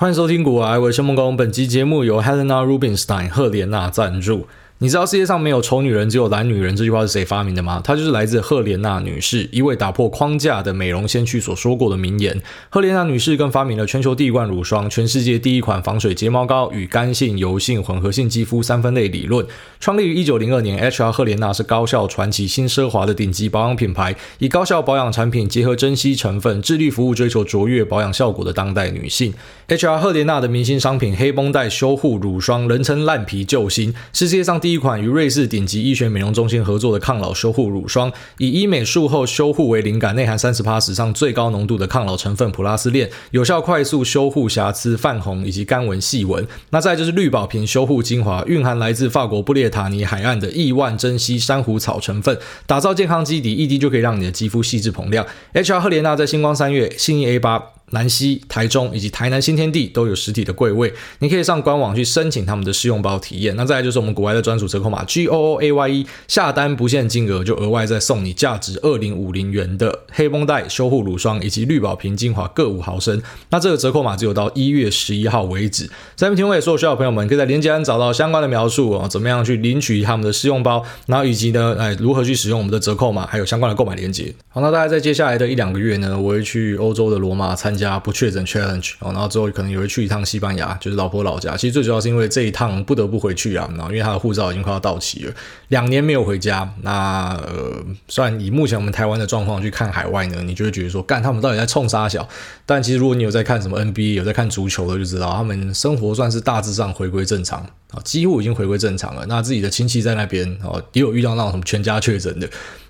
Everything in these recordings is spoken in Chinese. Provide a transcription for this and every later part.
欢迎收听《股癌，我是梦工》。本期节目由 Helena Rubinstein 赫莲娜赞助。你知道世界上没有丑女人，只有懒女人这句话是谁发明的吗？她就是来自赫莲娜女士，一位打破框架的美容先驱所说过的名言。赫莲娜女士更发明了全球第一罐乳霜，全世界第一款防水睫毛膏与干性、油性、混合性肌肤三分类理论。创立于一九零二年，HR 赫莲娜是高效、传奇、新奢华的顶级保养品牌，以高效保养产品结合珍稀成分，致力服务追求卓越保养效果的当代女性。HR 赫莲娜的明星商品黑绷带修护乳霜，人称烂皮救星，是世界上第。第一款与瑞士顶级医学美容中心合作的抗老修护乳霜，以医美术后修护为灵感，内含三十趴史上最高浓度的抗老成分普拉斯链，有效快速修护瑕疵、泛红以及干纹细纹。那再就是绿宝瓶修护精华，蕴含来自法国布列塔尼海岸的亿万珍稀珊瑚草成分，打造健康基底，一滴就可以让你的肌肤细致蓬亮。HR 赫莲娜在星光三月、信义 A 八。南西、台中以及台南新天地都有实体的柜位，你可以上官网去申请他们的试用包体验。那再来就是我们国外的专属折扣码 G O O A Y E，下单不限金额就额外再送你价值二零五零元的黑绷带修护乳霜以及绿宝瓶精华各五毫升。那这个折扣码只有到一月十一号为止。在这边提供给所有需要的朋友们，可以在链接栏找到相关的描述啊，怎么样去领取他们的试用包，然后以及呢，哎，如何去使用我们的折扣码，还有相关的购买链接。好，那大概在接下来的一两个月呢，我会去欧洲的罗马参加不确诊 challenge 哦，然后之后可能也会去一趟西班牙，就是老婆老家。其实最主要是因为这一趟不得不回去啊，然后因为他的护照已经快要到期了，两年没有回家。那呃，虽然以目前我们台湾的状况去看海外呢，你就会觉得说，干他们到底在冲啥小？但其实如果你有在看什么 NBA，有在看足球的，就知道他们生活算是大致上回归正常啊，几乎已经回归正常了。那自己的亲戚在那边哦，也有遇到那种什么全家确诊的。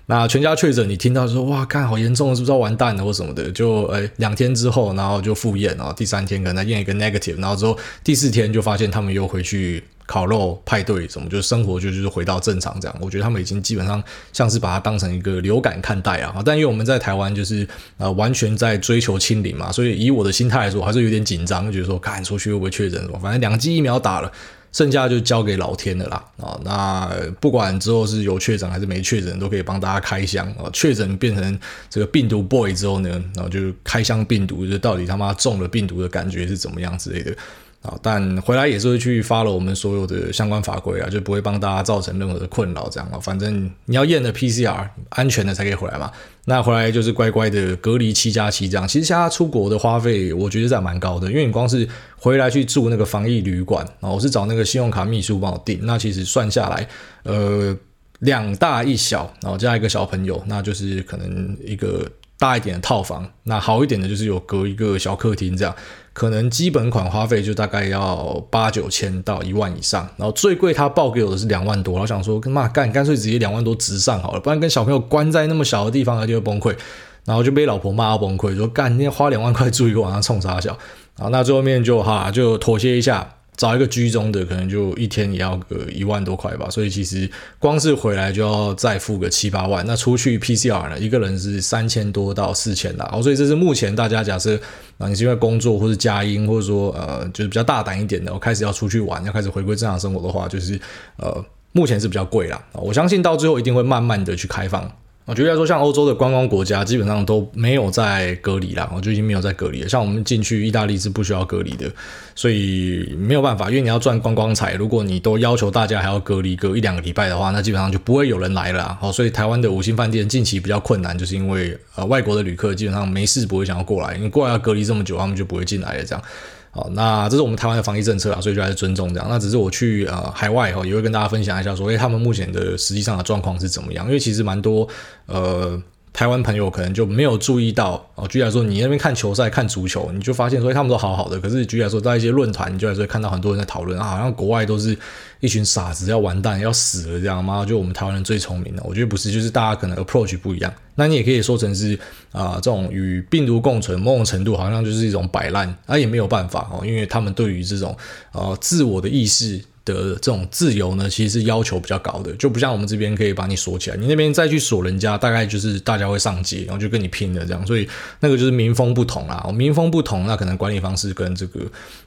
那全家确诊，你听到说哇，看好严重，是不是要完蛋了或什么的？就诶两天之后，然后就复验，然后第三天可能验一个 negative，然后之后第四天就发现他们又回去烤肉派对什么，就是生活就就是回到正常这样。我觉得他们已经基本上像是把它当成一个流感看待啊。但因为我们在台湾就是呃完全在追求清零嘛，所以以我的心态来说，还是有点紧张，就觉得说干出去会不会确诊什么？反正两剂疫苗打了。剩下就交给老天的啦啊！那不管之后是有确诊还是没确诊，都可以帮大家开箱啊。确诊变成这个病毒 boy 之后呢，然后就开箱病毒，就到底他妈中了病毒的感觉是怎么样之类的啊。但回来也是会去发了我们所有的相关法规啊，就不会帮大家造成任何的困扰这样啊。反正你要验的 PCR 安全的才可以回来嘛。那回来就是乖乖的隔离七加七这样。其实现在出国的花费，我觉得是还蛮高的，因为你光是回来去住那个防疫旅馆啊，我是找那个信用卡秘书帮我订。那其实算下来，呃，两大一小，然后加一个小朋友，那就是可能一个大一点的套房。那好一点的就是有隔一个小客厅这样。可能基本款花费就大概要八九千到一万以上，然后最贵他报给我的是两万多，然后想说跟妈干，干脆直接两万多直上好了，不然跟小朋友关在那么小的地方，他就会崩溃，然后就被老婆骂崩溃，说干，你要花两万块住一个晚上冲啥小，啊，那最后面就哈就妥协一下。找一个居中的，可能就一天也要个一万多块吧，所以其实光是回来就要再付个七八万。那出去 PCR 呢，一个人是三千多到四千啦。哦，所以这是目前大家假设啊，你是因为工作或是家音，或者说呃，就是比较大胆一点的，我开始要出去玩，要开始回归正常生活的话，就是呃，目前是比较贵啦。我相信到最后一定会慢慢的去开放。我觉得来说，像欧洲的观光国家基本上都没有在隔离啦，我就已经没有在隔离了。像我们进去意大利是不需要隔离的，所以没有办法，因为你要赚观光财。如果你都要求大家还要隔离隔一两个礼拜的话，那基本上就不会有人来了。好，所以台湾的五星饭店近期比较困难，就是因为呃外国的旅客基本上没事不会想要过来，因为过来要隔离这么久，他们就不会进来了。这样。好，那这是我们台湾的防疫政策啊，所以就还是尊重这样。那只是我去呃海外哈，也会跟大家分享一下说，诶、他们目前的实际上的状况是怎么样？因为其实蛮多呃。台湾朋友可能就没有注意到哦。举例来说，你那边看球赛、看足球，你就发现说他们都好好的。可是举例来说，在一些论坛，你就还是会看到很多人在讨论啊，好像国外都是一群傻子，要完蛋、要死了这样吗？就我们台湾人最聪明了。我觉得不是，就是大家可能 approach 不一样。那你也可以说成是啊、呃，这种与病毒共存，某种程度好像就是一种摆烂，啊、也没有办法哦，因为他们对于这种呃自我的意识。的这种自由呢，其实是要求比较高的，就不像我们这边可以把你锁起来，你那边再去锁人家，大概就是大家会上街，然后就跟你拼了这样，所以那个就是民风不同啦，民风不同，那可能管理方式跟这个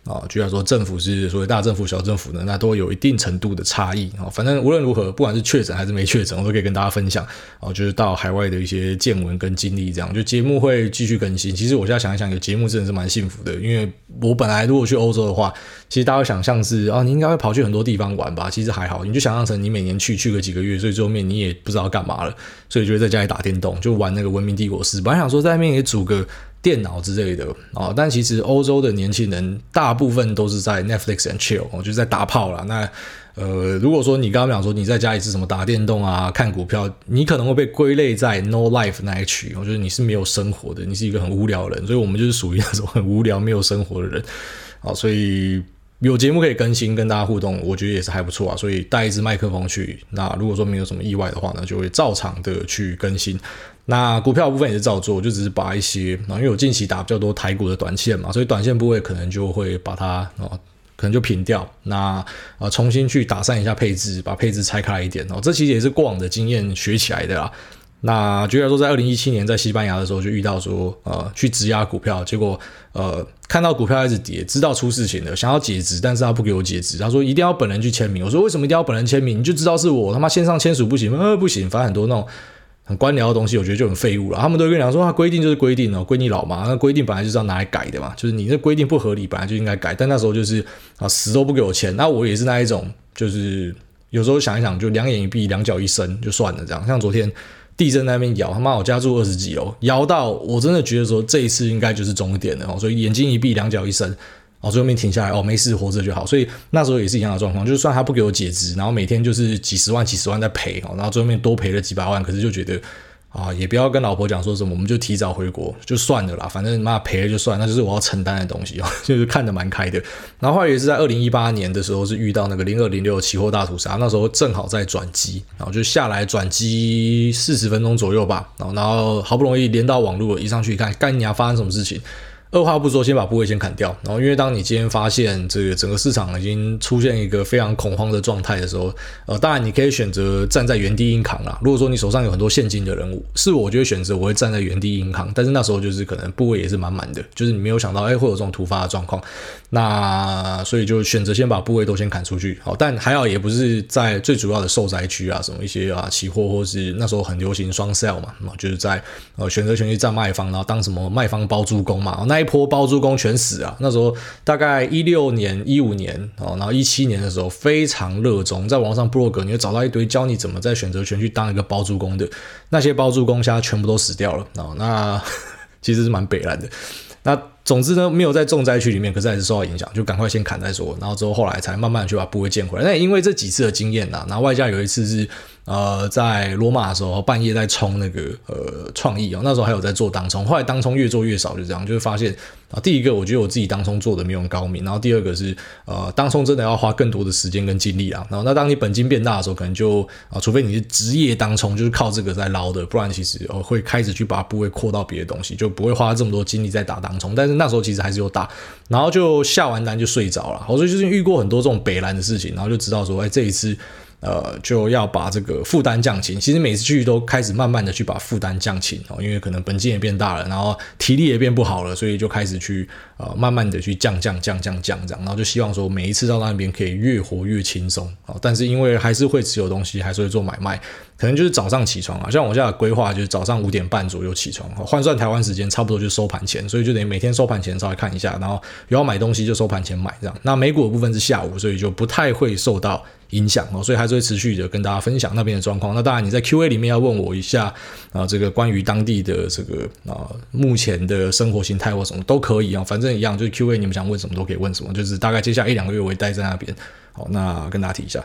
啊，就像说政府是所谓大政府、小政府呢，那都有一定程度的差异啊。反正无论如何，不管是确诊还是没确诊，我都可以跟大家分享啊，就是到海外的一些见闻跟经历，这样就节目会继续更新。其实我现在想一想，有节目真的是蛮幸福的，因为我本来如果去欧洲的话，其实大家想象是啊，你应该会跑去很 多地方玩吧？其实还好，你就想象成你每年去去个几个月，所以最后面你也不知道干嘛了，所以就会在家里打电动，就玩那个《文明帝国四》。本来想说在那边也组个电脑之类的啊，但其实欧洲的年轻人大部分都是在 Netflix and chill，就是在打炮了。那呃，如果说你刚刚讲说你在家里是什么打电动啊、看股票，你可能会被归类在 no life 那一区，我觉得你是没有生活的，你是一个很无聊的人，所以我们就是属于那种很无聊、没有生活的人啊，所以。有节目可以更新，跟大家互动，我觉得也是还不错啊。所以带一支麦克风去，那如果说没有什么意外的话呢，就会照常的去更新。那股票部分也是照做，就只是把一些啊，因为我近期打比较多台股的短线嘛，所以短线部位可能就会把它啊，可能就平掉。那啊，重新去打散一下配置，把配置拆开一点哦。这其实也是过往的经验学起来的啦。那举例来说，在二零一七年在西班牙的时候，就遇到说，呃，去质押股票，结果，呃，看到股票开始跌，知道出事情了，想要解职，但是他不给我解职，他说一定要本人去签名。我说为什么一定要本人签名？你就知道是我他妈线上签署不行吗？呃，不行，反正很多那种很官僚的东西，我觉得就很废物了。他们都跟你讲说，他规定就是规定哦，归你老妈。那规定本来就是要拿来改的嘛，就是你这规定不合理，本来就应该改。但那时候就是啊，死都不给我签。那我也是那一种，就是有时候想一想，就两眼一闭，两脚一伸就算了，这样。像昨天。地震那边摇，他妈我家住二十几楼，摇到我真的觉得说这一次应该就是终点了哦，所以眼睛一闭，两脚一伸，哦，最后面停下来，哦，没事，活着就好。所以那时候也是一样的状况，就算他不给我解职，然后每天就是几十万、几十万在赔哦，然后最后面多赔了几百万，可是就觉得。啊，也不要跟老婆讲说什么，我们就提早回国就算了啦，反正妈赔了就算，那就是我要承担的东西哦，就是看得蛮开的。然后后来也是在二零一八年的时候，是遇到那个零二零六期货大屠杀，那时候正好在转机，然后就下来转机四十分钟左右吧，然后然后好不容易连到网络，一上去一看，干你啊发生什么事情？二话不说，先把部位先砍掉。然后，因为当你今天发现这个整个市场已经出现一个非常恐慌的状态的时候，呃，当然你可以选择站在原地硬扛啦。如果说你手上有很多现金的人物，是我就会选择我会站在原地硬扛。但是那时候就是可能部位也是满满的，就是你没有想到，哎，会有这种突发的状况。那所以就选择先把部位都先砍出去。好，但还好也不是在最主要的受灾区啊，什么一些啊期货或是那时候很流行双 sell 嘛，就是在呃选择权去站卖方，然后当什么卖方包租公嘛，那。一波包租公全死啊！那时候大概一六年、一五年哦，然后一七年的时候非常热衷，在网上部落格你会找到一堆教你怎么在选择权去当一个包租公的那些包租公，现在全部都死掉了哦。那 其实是蛮悲蓝的。那总之呢，没有在重灾区里面，可是还是受到影响，就赶快先砍再说。然后之后后来才慢慢去把部位建回来。那因为这几次的经验呐，然后外加有一次是。呃，在罗马的时候，半夜在冲那个呃创意哦，那时候还有在做当冲，后来当冲越做越少，就这样，就是发现啊，第一个我觉得我自己当冲做的没有高明，然后第二个是呃当冲真的要花更多的时间跟精力啊，然后那当你本金变大的时候，可能就啊，除非你是职业当冲，就是靠这个在捞的，不然其实呃会开始去把部位扩到别的东西，就不会花这么多精力在打当冲，但是那时候其实还是有打，然后就下完单就睡着了，我所以就是遇过很多这种北蓝的事情，然后就知道说，哎，这一次。呃，就要把这个负担降轻。其实每次去都开始慢慢的去把负担降轻哦，因为可能本金也变大了，然后体力也变不好了，所以就开始去呃慢慢的去降降降降降这样，然后就希望说每一次到那边可以越活越轻松啊。但是因为还是会持有东西，还是会做买卖，可能就是早上起床啊，像我现在的规划就是早上五点半左右起床，换算台湾时间差不多就收盘前，所以就等于每天收盘前稍微看一下，然后有要买东西就收盘前买这样。那美股的部分是下午，所以就不太会受到。影响哦，所以还是会持续的跟大家分享那边的状况。那当然，你在 Q&A 里面要问我一下啊，这个关于当地的这个啊目前的生活形态或什么都可以啊，反正一样，就是 Q&A 你们想问什么都可以问什么，就是大概接下来一两个月我会待在那边。好，那跟大家提一下。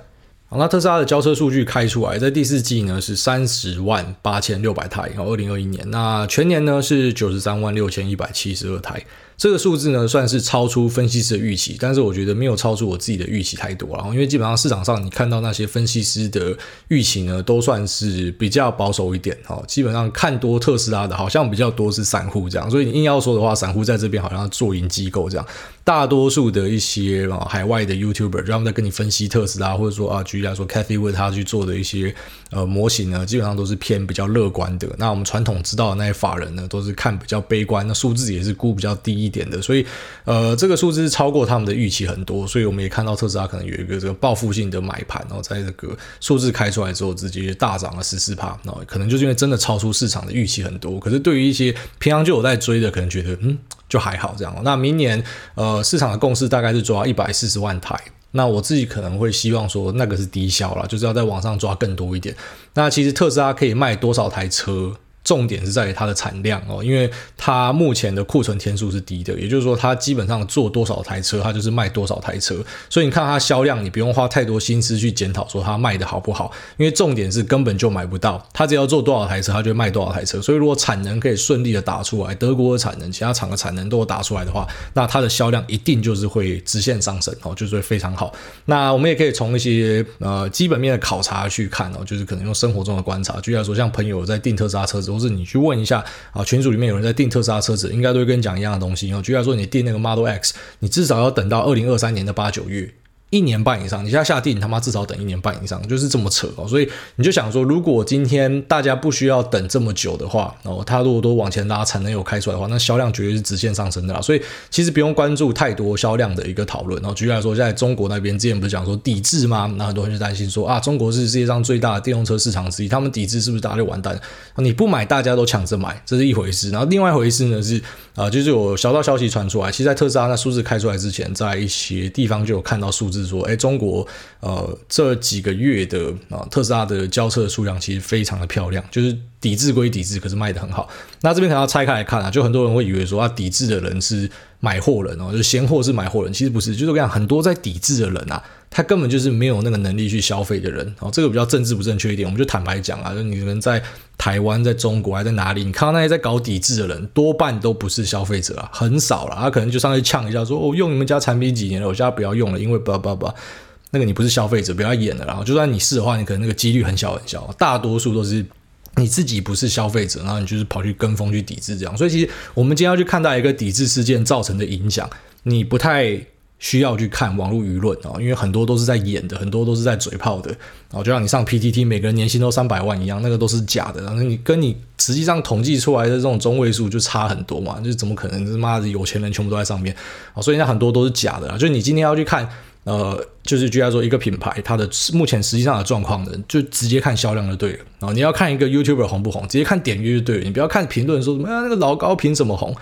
好，那特斯拉的交车数据开出来，在第四季呢是三十万八千六百台，然后二零二一年，那全年呢是九十三万六千一百七十二台。这个数字呢，算是超出分析师的预期，但是我觉得没有超出我自己的预期太多了。因为基本上市场上你看到那些分析师的预期呢，都算是比较保守一点哦。基本上看多特斯拉的，好像比较多是散户这样。所以你硬要说的话，散户在这边好像做赢机构这样。大多数的一些啊海外的 YouTuber，就他们在跟你分析特斯拉，或者说啊举例来说，Cathie Wood 他去做的一些呃模型呢，基本上都是偏比较乐观的。那我们传统知道的那些法人呢，都是看比较悲观，那数字也是估比较低一点的。所以呃这个数字是超过他们的预期很多，所以我们也看到特斯拉可能有一个这个报复性的买盘，然后在这个数字开出来之后，直接大涨了十四趴。那可能就是因为真的超出市场的预期很多。可是对于一些平常就有在追的，可能觉得嗯。就还好这样。那明年呃市场的共识大概是抓一百四十万台。那我自己可能会希望说那个是低销了，就是要在网上抓更多一点。那其实特斯拉可以卖多少台车？重点是在于它的产量哦，因为它目前的库存天数是低的，也就是说它基本上做多少台车，它就是卖多少台车。所以你看它销量，你不用花太多心思去检讨说它卖的好不好，因为重点是根本就买不到。它只要做多少台车，它就卖多少台车。所以如果产能可以顺利的打出来，德国的产能、其他厂的产能都打出来的话，那它的销量一定就是会直线上升哦，就是会非常好。那我们也可以从一些呃基本面的考察去看哦，就是可能用生活中的观察，举例来说，像朋友在订特斯拉车子。或是你去问一下啊，群组里面有人在订特斯拉车子，应该都会跟你讲一样的东西。然后举例来说，你订那个 Model X，你至少要等到二零二三年的八九月。一年半以上，你现在下定，你他妈至少等一年半以上，就是这么扯哦。所以你就想说，如果今天大家不需要等这么久的话，哦，他如果都往前拉，产能有开出来的话，那销量绝对是直线上升的啦。所以其实不用关注太多销量的一个讨论。然后举例来说，在中国那边之前不是讲说抵制吗？那很多人就担心说啊，中国是世界上最大的电动车市场之一，他们抵制是不是大家就完蛋？你不买，大家都抢着买，这是一回事。然后另外一回事呢是啊，就是有小道消息传出来，其实在特斯拉那数字开出来之前，在一些地方就有看到数字说，哎，中国。呃，这几个月的啊，特斯拉的交车的数量其实非常的漂亮，就是抵制归抵制，可是卖得很好。那这边可能要拆开来看啊，就很多人会以为说啊，抵制的人是买货人哦，就是嫌货是买货人，其实不是，就是我跟你讲，很多在抵制的人啊，他根本就是没有那个能力去消费的人哦，这个比较政治不正确一点，我们就坦白讲啊，就你们在台湾、在中国还在哪里，你看到那些在搞抵制的人，多半都不是消费者啊，很少了，他可能就上去呛一下说，我，用你们家产品几年了，我现在不要用了，因为叭叭叭。那个你不是消费者，不要演了。然后就算你是的话，你可能那个几率很小很小。大多数都是你自己不是消费者，然后你就是跑去跟风去抵制这样。所以其实我们今天要去看待一个抵制事件造成的影响，你不太需要去看网络舆论啊，因为很多都是在演的，很多都是在嘴炮的。然后就像你上 PTT，每个人年薪都三百万一样，那个都是假的。然后你跟你实际上统计出来的这种中位数就差很多嘛，就怎么可能？他妈的有钱人全部都在上面啊！所以那很多都是假的。就你今天要去看。呃，就是举例说，一个品牌它的目前实际上的状况的，就直接看销量就对了。然后你要看一个 YouTuber 红不红，直接看点阅就对了。你不要看评论说什么啊，那个老高凭什么红？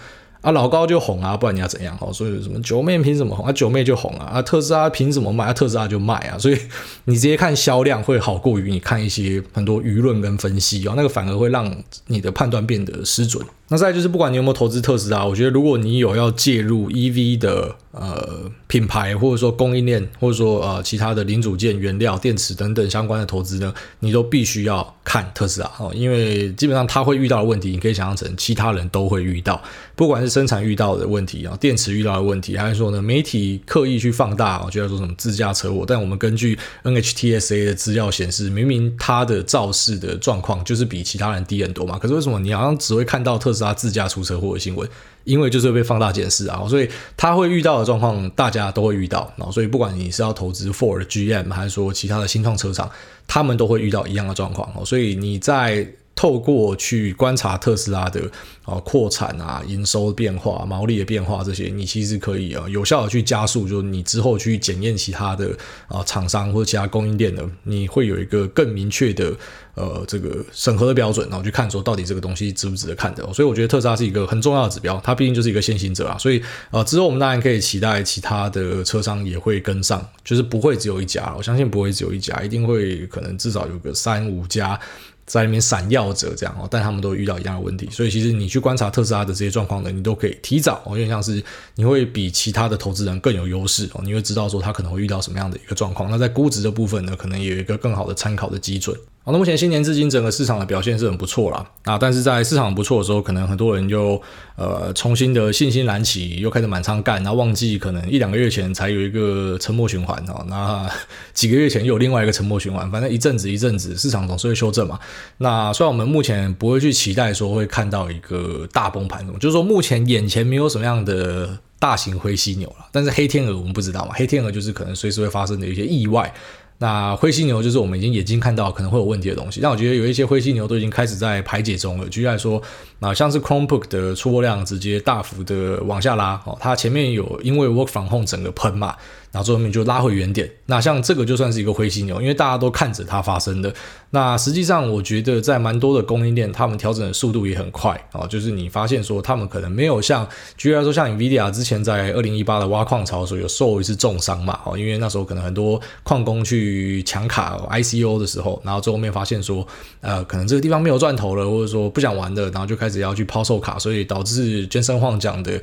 啊，老高就红啊，不然你要怎样？哦，所以什么九妹凭什么红啊？九妹就红啊！啊，特斯拉凭什么卖啊？特斯拉就卖啊！所以你直接看销量会好过于你看一些很多舆论跟分析哦，那个反而会让你的判断变得失准。那再就是，不管你有没有投资特斯拉，我觉得如果你有要介入 EV 的呃品牌，或者说供应链，或者说呃其他的零组件、原料、电池等等相关的投资呢，你都必须要看特斯拉哦，因为基本上它会遇到的问题，你可以想象成其他人都会遇到，不管是生产遇到的问题啊，电池遇到的问题，还是说呢媒体刻意去放大，我觉得说什么自驾车祸，但我们根据 NHTSA 的资料显示，明明它的肇事的状况就是比其他人低很多嘛，可是为什么你好像只会看到特是他自驾出车祸的新闻，因为就是被放大检视啊，所以他会遇到的状况，大家都会遇到。然后，所以不管你是要投资 Ford、GM，还是说其他的新创车厂，他们都会遇到一样的状况哦。所以你在透过去观察特斯拉的啊扩产啊、营收变化、毛利的变化这些，你其实可以啊有效的去加速，就是你之后去检验其他的啊厂商或者其他供应链的，你会有一个更明确的。呃，这个审核的标准，然后去看说到底这个东西值不值得看的，所以我觉得特斯拉是一个很重要的指标，它毕竟就是一个先行者啊，所以呃之后我们当然可以期待其他的车商也会跟上，就是不会只有一家，我相信不会只有一家，一定会可能至少有个三五家在里面闪耀着这样哦，但他们都遇到一样的问题，所以其实你去观察特斯拉的这些状况呢，你都可以提早哦，有点像是你会比其他的投资人更有优势哦，你会知道说他可能会遇到什么样的一个状况，那在估值的部分呢，可能有一个更好的参考的基准。好，那目前新年至今整个市场的表现是很不错啦。啊，但是在市场不错的时候，可能很多人就呃重新的信心燃起，又开始满仓干，然后忘记可能一两个月前才有一个沉默循环哦，那几个月前又有另外一个沉默循环，反正一阵子一阵子，市场总是会修正嘛。那虽然我们目前不会去期待说会看到一个大崩盘，就是说目前眼前没有什么样的大型灰犀牛了，但是黑天鹅我们不知道嘛，黑天鹅就是可能随时会发生的一些意外。那灰犀牛就是我们已经眼睛看到可能会有问题的东西，但我觉得有一些灰犀牛都已经开始在排解中了。举例来说，那像是 Chromebook 的出货量直接大幅的往下拉哦，它前面有因为 Work from Home 整个喷嘛。然后最后面就拉回原点，那像这个就算是一个灰犀牛，因为大家都看着它发生的。那实际上，我觉得在蛮多的供应链，他们调整的速度也很快啊。就是你发现说，他们可能没有像，举例来说，像 NVIDIA 之前在二零一八的挖矿潮的时候有受一次重伤嘛，哦，因为那时候可能很多矿工去去抢卡 ICO 的时候，然后最后面发现说，呃，可能这个地方没有赚头了，或者说不想玩的，然后就开始要去抛售卡，所以导致健身晃讲的。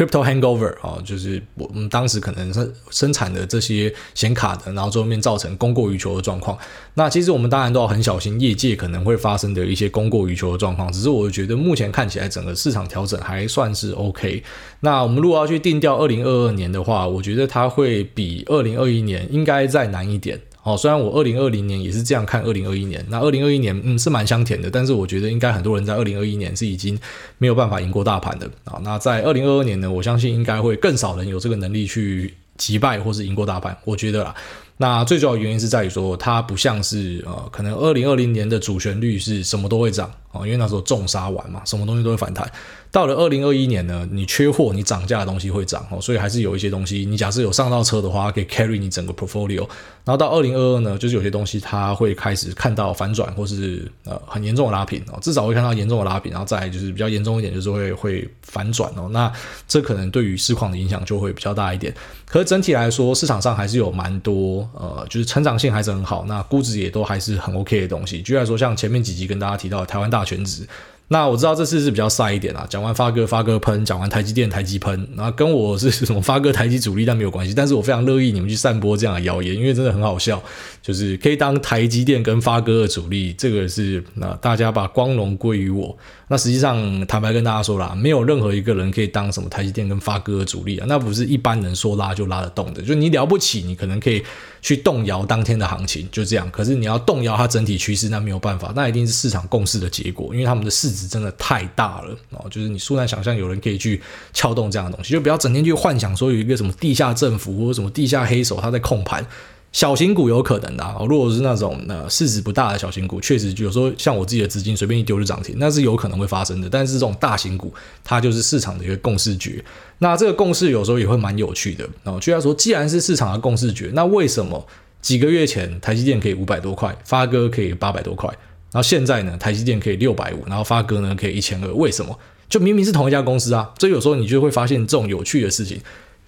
Crypto hangover 啊，就是我们当时可能生生产的这些显卡的，然后最后面造成供过于求的状况。那其实我们当然都要很小心业界可能会发生的一些供过于求的状况。只是我觉得目前看起来整个市场调整还算是 OK。那我们如果要去定调二零二二年的话，我觉得它会比二零二一年应该再难一点。哦，虽然我二零二零年也是这样看二零二一年，那二零二一年嗯是蛮香甜的，但是我觉得应该很多人在二零二一年是已经没有办法赢过大盘的啊。那在二零二二年呢，我相信应该会更少人有这个能力去击败或是赢过大盘，我觉得啦。那最主要原因是在于说，它不像是呃，可能二零二零年的主旋律是什么都会涨哦，因为那时候重杀完嘛，什么东西都会反弹。到了二零二一年呢，你缺货，你涨价的东西会涨哦，所以还是有一些东西，你假设有上到车的话，可以 carry 你整个 portfolio。然后到二零二二呢，就是有些东西它会开始看到反转，或是呃很严重的拉平哦，至少会看到严重的拉平，然后再就是比较严重一点，就是会会反转哦。那这可能对于市况的影响就会比较大一点。可是整体来说，市场上还是有蛮多呃，就是成长性还是很好，那估值也都还是很 OK 的东西。举例来说，像前面几集跟大家提到的台湾大全职。那我知道这次是比较晒一点啊，讲完发哥发哥喷，讲完台积电台积喷，那跟我是 什么发哥台积主力，但没有关系。但是我非常乐意你们去散播这样的谣言，因为真的很好笑，就是可以当台积电跟发哥的主力，这个是那大家把光荣归于我。那实际上坦白跟大家说啦，没有任何一个人可以当什么台积电跟发哥的主力啊，那不是一般人说拉就拉得动的。就你了不起，你可能可以去动摇当天的行情，就这样。可是你要动摇它整体趋势，那没有办法，那一定是市场共识的结果，因为他们的市值真的太大了哦。就是你素难想象有人可以去撬动这样的东西，就不要整天去幻想说有一个什么地下政府或者什么地下黑手他在控盘。小型股有可能的啊，如果是那种呃市值不大的小型股，确实有时候像我自己的资金随便一丢就涨停，那是有可能会发生的。但是这种大型股，它就是市场的一个共识局。那这个共识有时候也会蛮有趣的哦。就要说，既然是市场的共识局，那为什么几个月前台积电可以五百多块，发哥可以八百多块，然后现在呢，台积电可以六百五，然后发哥呢可以一千二？为什么？就明明是同一家公司啊，所以有时候你就会发现这种有趣的事情。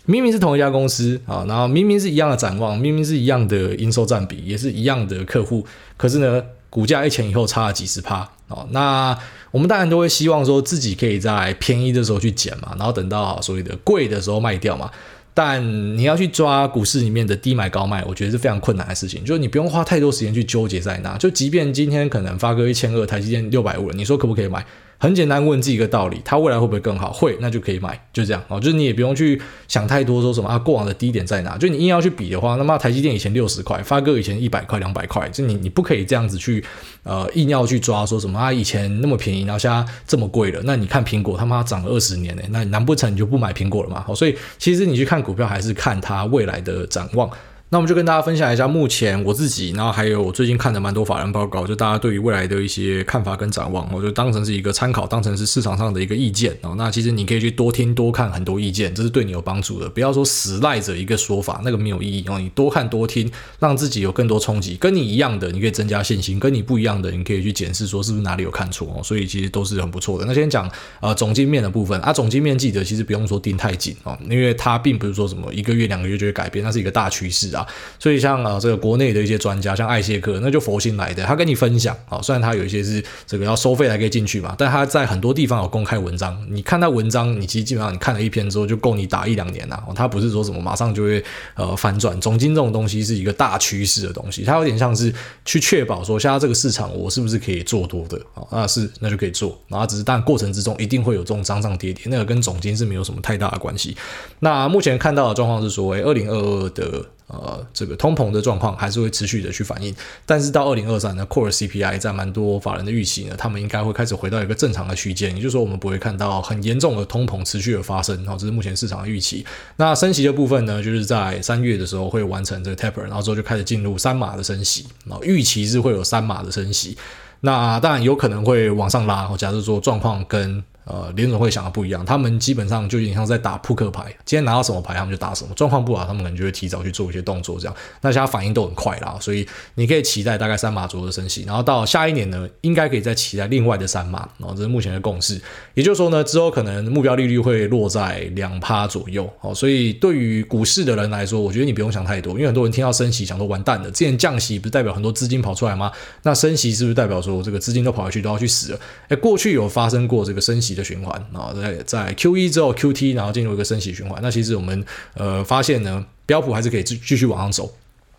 明明是同一家公司啊，然后明明是一样的展望，明明是一样的营收占比，也是一样的客户，可是呢，股价一前一后差了几十趴啊。那我们当然都会希望说自己可以在便宜的时候去捡嘛，然后等到所谓的贵的时候卖掉嘛。但你要去抓股市里面的低买高卖，我觉得是非常困难的事情。就是你不用花太多时间去纠结在那，就即便今天可能发个一千二，台积电六百五了，你说可不可以买？很简单，问自己一个道理：它未来会不会更好？会，那就可以买，就这样哦。就是你也不用去想太多，说什么啊，过往的低点在哪？就你硬要去比的话，那么台积电以前六十块，发哥以前一百块、两百块，就你你不可以这样子去呃硬要去抓，说什么啊以前那么便宜，然后现在这么贵了。那你看苹果，他妈涨了二十年呢，那难不成你就不买苹果了吗？所以其实你去看股票，还是看它未来的展望。那我们就跟大家分享一下目前我自己，然后还有我最近看的蛮多法人报告，就大家对于未来的一些看法跟展望，我就当成是一个参考，当成是市场上的一个意见哦。那其实你可以去多听多看很多意见，这是对你有帮助的。不要说死赖着一个说法，那个没有意义哦。你多看多听，让自己有更多冲击。跟你一样的，你可以增加信心；跟你不一样的，你可以去检视说是不是哪里有看错哦。所以其实都是很不错的。那先讲呃总经面的部分啊，总经面记得其实不用说盯太紧哦，因为它并不是说什么一个月两个月就会改变，那是一个大趋势啊。所以像啊这个国内的一些专家，像艾谢克，那就佛心来的，他跟你分享啊，虽然他有一些是这个要收费才可以进去嘛，但他在很多地方有公开文章，你看他文章，你其实基本上你看了一篇之后就够你打一两年了。他不是说什么马上就会呃反转，总经这种东西是一个大趋势的东西，它有点像是去确保说现在这个市场我是不是可以做多的啊？那是那就可以做，然后只是但过程之中一定会有这种涨涨跌跌，那个跟总经是没有什么太大的关系。那目前看到的状况是说，诶，二零二二的。呃，这个通膨的状况还是会持续的去反映，但是到二零二三呢，Core CPI 在蛮多法人的预期呢，他们应该会开始回到一个正常的区间，也就是说，我们不会看到很严重的通膨持续的发生，好，这是目前市场的预期。那升息的部分呢，就是在三月的时候会完成这个 taper，然后之后就开始进入三码的升息，然后预期是会有三码的升息，那当然有可能会往上拉，假设说状况跟。呃，联准会想的不一样，他们基本上就有点像在打扑克牌，今天拿到什么牌，他们就打什么。状况不好，他们可能就会提早去做一些动作，这样，那现在反应都很快啦，所以你可以期待大概三码左右的升息，然后到下一年呢，应该可以再期待另外的三码，然后这是目前的共识。也就是说呢，之后可能目标利率会落在两趴左右，哦，所以对于股市的人来说，我觉得你不用想太多，因为很多人听到升息想说完蛋了，之前降息不是代表很多资金跑出来吗？那升息是不是代表说这个资金都跑回去都要去死了？诶，过去有发生过这个升息的循环啊。在在 Q 一之后 Q T，然后进入一个升息循环。那其实我们呃发现呢，标普还是可以继继续往上走。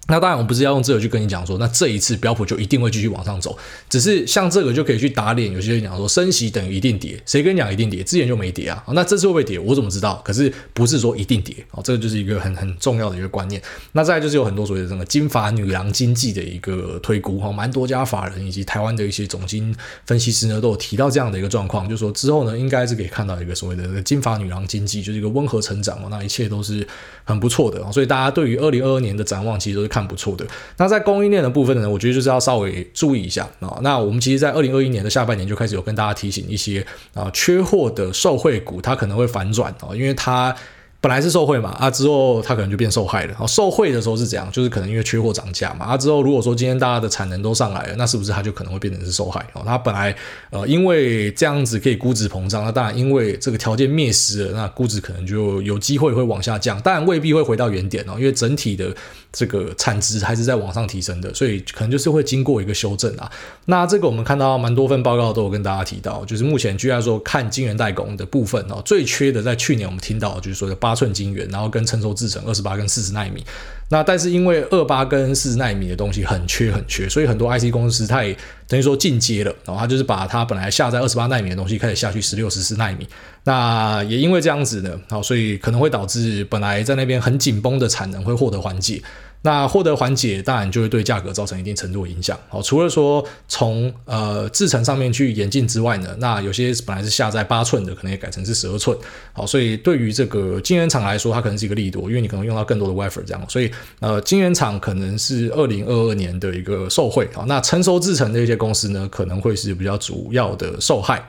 那当然，我不是要用这个去跟你讲说，那这一次标普就一定会继续往上走。只是像这个就可以去打脸，有些人讲说升息等于一定跌，谁跟你讲一定跌？之前就没跌啊。那这次会不会跌？我怎么知道？可是不是说一定跌哦，这个就是一个很很重要的一个观念。那再就是有很多所谓的这个金发女郎经济的一个推估哈，蛮多家法人以及台湾的一些总经分析师呢都有提到这样的一个状况，就说之后呢应该是可以看到一个所谓的这个金发女郎经济，就是一个温和成长哦，那一切都是很不错的。所以大家对于二零二二年的展望其实都是看不错的。那在供应链的部分呢，我觉得就是要稍微注意一下啊。那我们其实，在二零二一年的下半年就开始有跟大家提醒一些啊缺货的受惠股，它可能会反转啊，因为它。本来是受惠嘛，啊之后它可能就变受害了。哦，受惠的时候是怎样？就是可能因为缺货涨价嘛，啊之后如果说今天大家的产能都上来了，那是不是它就可能会变成是受害？哦，它本来呃因为这样子可以估值膨胀，那当然因为这个条件灭失了，那估值可能就有机会会往下降，当然未必会回到原点哦，因为整体的这个产值还是在往上提升的，所以可能就是会经过一个修正啊。那这个我们看到蛮多份报告都有跟大家提到，就是目前居然说看晶圆代工的部分哦，最缺的在去年我们听到就是说的八。寸晶圆，然后跟成熟制程二十八跟四十奈米，那但是因为二八跟四十奈米的东西很缺很缺，所以很多 IC 公司它也等于说进阶了，然后它就是把它本来下在二十八奈米的东西开始下去十六、十四奈米，那也因为这样子呢，好，所以可能会导致本来在那边很紧绷的产能会获得缓解。那获得缓解，当然就会对价格造成一定程度的影响。好，除了说从呃制程上面去演进之外呢，那有些本来是下在八寸的，可能也改成是十二寸。好，所以对于这个晶圆厂来说，它可能是一个利多，因为你可能用到更多的 wafer 这样。所以呃，晶圆厂可能是二零二二年的一个受惠。好，那成熟制程的一些公司呢，可能会是比较主要的受害。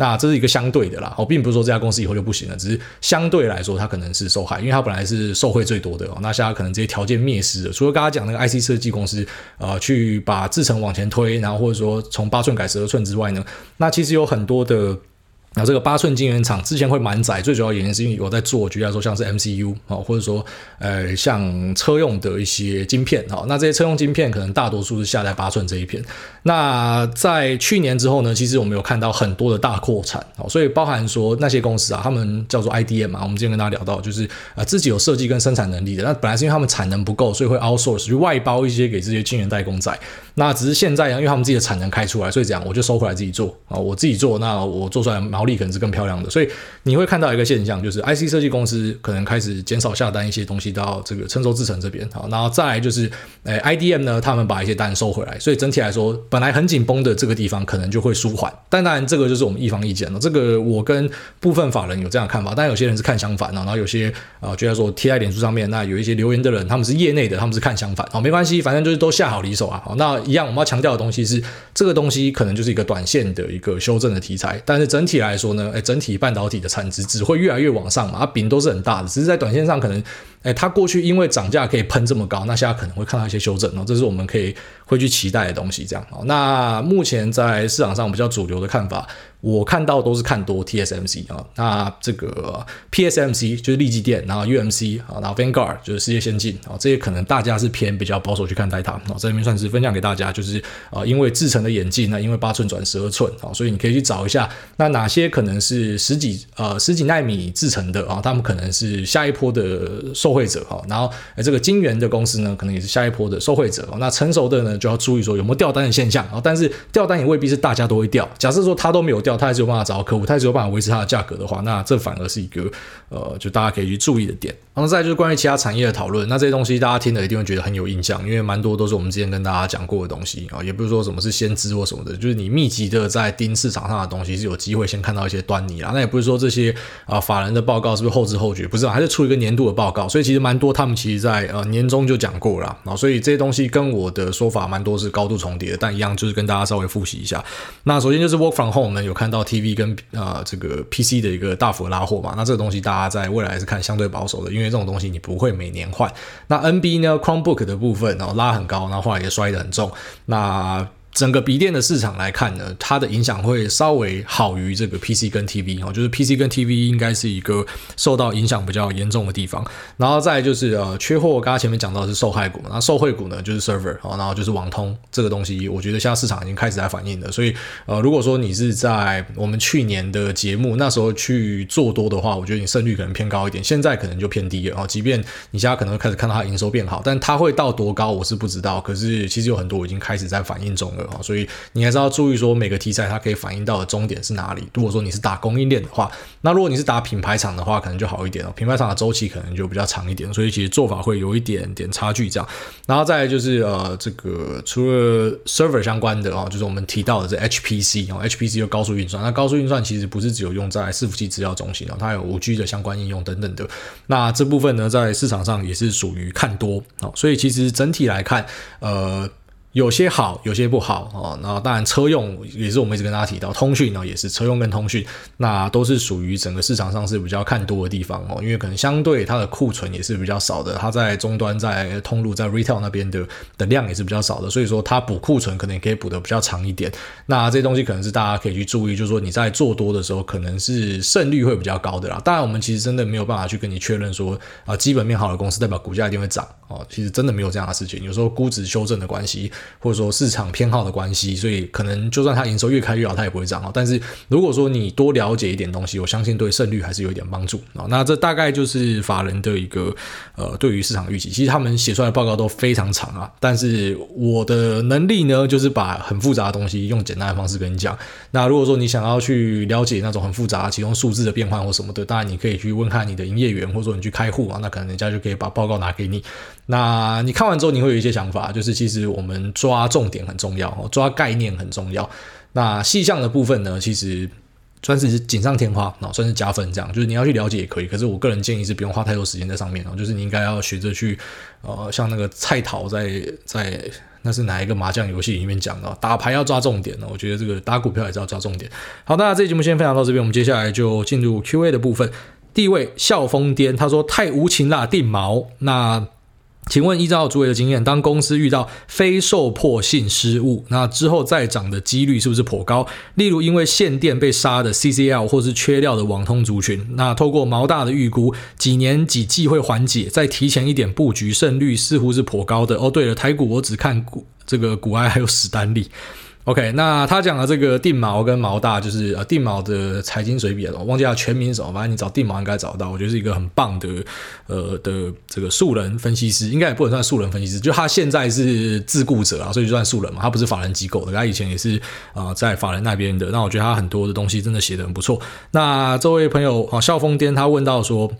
那这是一个相对的啦，哦，并不是说这家公司以后就不行了，只是相对来说它可能是受害，因为它本来是受贿最多的哦。那现在可能这些条件灭失了，除了刚刚讲那个 IC 设计公司，呃，去把制程往前推，然后或者说从八寸改十二寸之外呢，那其实有很多的。那这个八寸晶圆厂之前会满载，最主要原因是因为我在做，举例来说像是 MCU 啊，或者说呃像车用的一些晶片啊，那这些车用晶片可能大多数是下在八寸这一片。那在去年之后呢，其实我们有看到很多的大扩产啊，所以包含说那些公司啊，他们叫做 IDM 嘛，我们之前跟大家聊到，就是啊自己有设计跟生产能力的，那本来是因为他们产能不够，所以会 outsource 去外包一些给这些晶圆代工仔。那只是现在呢，因为他们自己的产能开出来，所以这样我就收回来自己做啊，我自己做，那我做出来毛利可能是更漂亮的，所以你会看到一个现象，就是 IC 设计公司可能开始减少下单一些东西到这个成熟制程这边，好，然后再来就是，诶，IDM 呢，他们把一些单收回来，所以整体来说，本来很紧绷的这个地方可能就会舒缓，但当然这个就是我们一方意见了，这个我跟部分法人有这样的看法，但有些人是看相反，然后有些啊，就像说贴在脸书上面，那有一些留言的人，他们是业内的，他们是看相反，好，没关系，反正就是都下好离手啊，好，那一样我们要强调的东西。是这个东西可能就是一个短线的一个修正的题材，但是整体来来说呢，唉，整体半导体的产值只会越来越往上嘛，它饼都是很大的，只是在短线上可能哎，它过去因为涨价可以喷这么高，那现在可能会看到一些修正哦，这是我们可以会去期待的东西。这样哦，那目前在市场上比较主流的看法。我看到都是看多 TSMC 啊，那这个 PSMC 就是力积电，然后 UMC 啊，然后 Vanguard 就是世界先进啊，这些可能大家是偏比较保守去看待它啊，这里面算是分享给大家，就是啊，因为制程的演进，那因为八寸转十二寸啊，所以你可以去找一下，那哪些可能是十几呃十几纳米制程的啊，他们可能是下一波的受受惠者哈，然后这个金圆的公司呢，可能也是下一波的受惠者，那成熟的呢就要注意说有没有掉单的现象啊，但是掉单也未必是大家都会掉，假设说他都没有掉。他还是有办法找到客户，他还是有办法维持他的价格的话，那这反而是一个呃，就大家可以去注意的点。然后再就是关于其他产业的讨论，那这些东西大家听了一定会觉得很有印象，因为蛮多都是我们之前跟大家讲过的东西啊，也不是说什么是先知或什么的，就是你密集的在盯市场上的东西是有机会先看到一些端倪啦。那也不是说这些啊法人的报告是不是后知后觉，不是，还是出一个年度的报告，所以其实蛮多他们其实在呃年终就讲过了啊，所以这些东西跟我的说法蛮多是高度重叠的，但一样就是跟大家稍微复习一下。那首先就是 Work from Home 呢，有看到 TV 跟啊这个 PC 的一个大幅的拉货嘛，那这个东西大家在未来是看相对保守的，因为这种东西你不会。每年换，那 NB 呢？Chromebook 的部分，然后拉很高，然后后来也摔得很重，那。整个笔电的市场来看呢，它的影响会稍微好于这个 PC 跟 TV 哦，就是 PC 跟 TV 应该是一个受到影响比较严重的地方。然后再就是呃缺货，刚刚前面讲到是受害股，那受惠股呢就是 server 哦，然后就是网通这个东西，我觉得现在市场已经开始在反映了。所以呃，如果说你是在我们去年的节目那时候去做多的话，我觉得你胜率可能偏高一点，现在可能就偏低了哦。即便你现在可能会开始看到它营收变好，但它会到多高我是不知道。可是其实有很多已经开始在反映中了。所以你还是要注意说每个题材它可以反映到的终点是哪里。如果说你是打供应链的话，那如果你是打品牌厂的话，可能就好一点哦。品牌厂的周期可能就比较长一点，所以其实做法会有一点点差距这样。然后再来就是呃，这个除了 server 相关的啊，就是我们提到的这 HPC 哦，HPC 就高速运算。那高速运算其实不是只有用在伺服器资料中心哦，它有五 G 的相关应用等等的。那这部分呢，在市场上也是属于看多哦。所以其实整体来看，呃。有些好，有些不好哦。那当然车用也是我们一直跟大家提到，通讯呢也是车用跟通讯，那都是属于整个市场上是比较看多的地方哦。因为可能相对它的库存也是比较少的，它在终端、在通路、在 retail 那边的的量也是比较少的，所以说它补库存可能也可以补的比较长一点。那这些东西可能是大家可以去注意，就是说你在做多的时候，可能是胜率会比较高的啦。当然，我们其实真的没有办法去跟你确认说啊，基本面好的公司代表股价一定会涨哦。其实真的没有这样的事情，有时候估值修正的关系。或者说市场偏好的关系，所以可能就算它营收越开越好，它也不会涨。但是如果说你多了解一点东西，我相信对胜率还是有一点帮助啊。那这大概就是法人的一个呃对于市场预期。其实他们写出来的报告都非常长啊，但是我的能力呢，就是把很复杂的东西用简单的方式跟你讲。那如果说你想要去了解那种很复杂其中数字的变换或什么的，当然你可以去问看你的营业员，或者说你去开户啊，那可能人家就可以把报告拿给你。那你看完之后，你会有一些想法，就是其实我们抓重点很重要，抓概念很重要。那细项的部分呢，其实算是锦上添花，算是加分。这样就是你要去了解也可以，可是我个人建议是不用花太多时间在上面哦。就是你应该要学着去，呃，像那个蔡桃在在那是哪一个麻将游戏里面讲的，打牌要抓重点呢？我觉得这个打股票也是要抓重点。好，那这期节目先分享到这边，我们接下来就进入 Q&A 的部分。第一位笑疯癫，他说太无情啦，定毛那。请问依照诸位的经验，当公司遇到非受迫性失误，那之后再涨的几率是不是颇高？例如因为限电被杀的 CCL 或是缺料的网通族群，那透过毛大的预估，几年几季会缓解，再提前一点布局，胜率似乎是颇高的。哦，对了，台股我只看股这个股癌还有史丹利。OK，那他讲的这个定锚跟毛大，就是呃定锚的财经随笔，我忘记他全名什么，反正你找定锚应该找到。我觉得是一个很棒的呃的这个素人分析师，应该也不能算素人分析师，就他现在是自雇者啊，所以就算素人嘛，他不是法人机构的，他以前也是啊、在法人那边的。那我觉得他很多的东西真的写得很不错。那这位朋友啊，笑疯癫，他问到说。